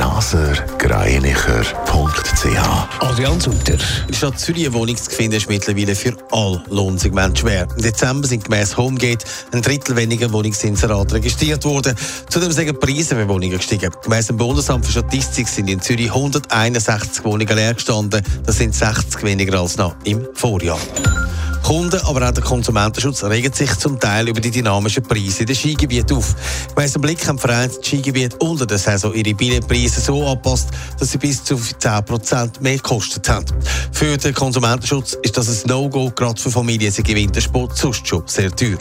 blasergreinicher.ch Adrian Sutter. In der Stadt Zürich eine Wohnung zu finden, ist mittlerweile für alle Lohnsegmente schwer. Im Dezember sind gemäss Homegate ein Drittel weniger Wohnungsinserate registriert worden. Zudem sind die Preise für Wohnungen gestiegen. Gemäss dem Bundesamt für Statistik sind in Zürich 161 Wohnungen leer gestanden. Das sind 60 weniger als noch im Vorjahr. Kunden, aber auch der Konsumentenschutz regen sich zum Teil über die dynamischen Preise in den Skigebieten auf. Gemäss dem Blick haben die Vereine das Skigebiet unter der Saison ihre Billetpreise so angepasst, dass sie bis zu 10% mehr gekostet haben. Für den Konsumentenschutz ist das ein No-Go, gerade für Familien, sie Wintersport sonst schon sehr teuer.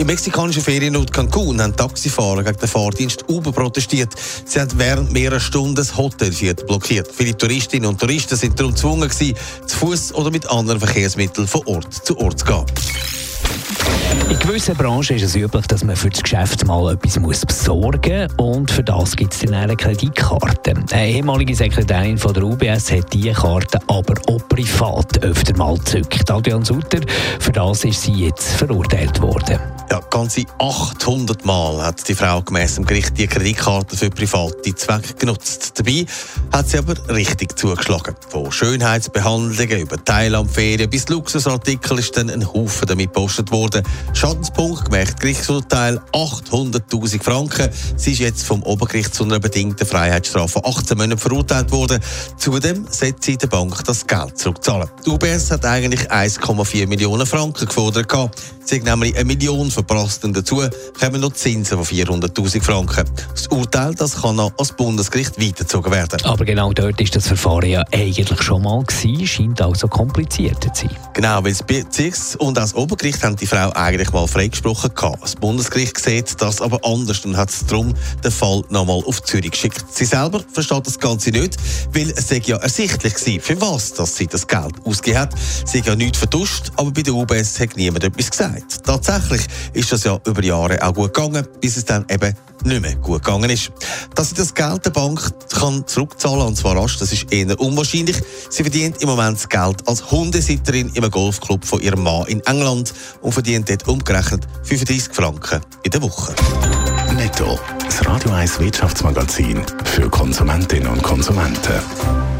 Im mexikanischen Ferienort Cancun haben Taxifahrer gegen den Fahrdienst Uber protestiert. Sie haben während mehrerer Stunden das Hotelviertel blockiert. Viele Touristinnen und Touristen sind darum gezwungen, zu Fuß oder mit anderen Verkehrsmitteln von Ort zu Ort zu gehen. In gewissen Branchen ist es üblich, dass man für das Geschäft mal etwas muss besorgen muss. Und für das gibt es dann eine Kreditkarte. Eine ehemalige Sekretärin von der UBS hat diese Karte aber auch privat öfter mal gezückt. Adrian Sutter, für das ist sie jetzt verurteilt worden. Ja, ganze 800 Mal hat die Frau gemäss dem Gericht die Kreditkarte für private Zwecke genutzt. Dabei hat sie aber richtig zugeschlagen. Von Schönheitsbehandlungen über Thailandferien bis Luxusartikel ist dann ein Haufen damit gepostet worden. Schadenspunkt gemäß Gerichtsurteil 800.000 Franken. Sie ist jetzt vom Obergericht zu einer bedingten Freiheitsstrafe von 18 Monaten verurteilt worden. Zudem setzt sie der Bank das Geld zurückzahlen. Die UBS hat eigentlich 1,4 Millionen Franken gefordert. Sie hat nämlich eine Million verprasst und dazu kommen noch Zinsen von 400.000 Franken. Das Urteil das kann noch als Bundesgericht weitergezogen werden. Aber genau dort ist das Verfahren ja eigentlich schon mal gewesen, scheint also komplizierter zu sein. Genau, weil das Bezirks- und das Obergericht haben die Frau eigentlich mal freigesprochen gehabt. Das Bundesgericht sieht das aber anders und hat darum den Fall nochmal auf Zürich geschickt. Sie selber versteht das Ganze nicht, weil es ja ersichtlich war, für was dass sie das Geld ausgegeben hat. Sie hat ja nichts vertuscht, aber bei der UBS hat niemand etwas gesagt. Tatsächlich ist das ja über Jahre auch gut gegangen, bis es dann eben nicht mehr gut gegangen ist. Dass sie das Geld der Bank kann zurückzahlen und zwar rasch, das ist eher unwahrscheinlich. Sie verdient im Moment das Geld als Hundesitterin im Golfclub von ihrem Mann in England und verdient dort umgerechnet 35 Franken in der Woche. Netto, das Radio 1 Wirtschaftsmagazin für Konsumentinnen und Konsumenten.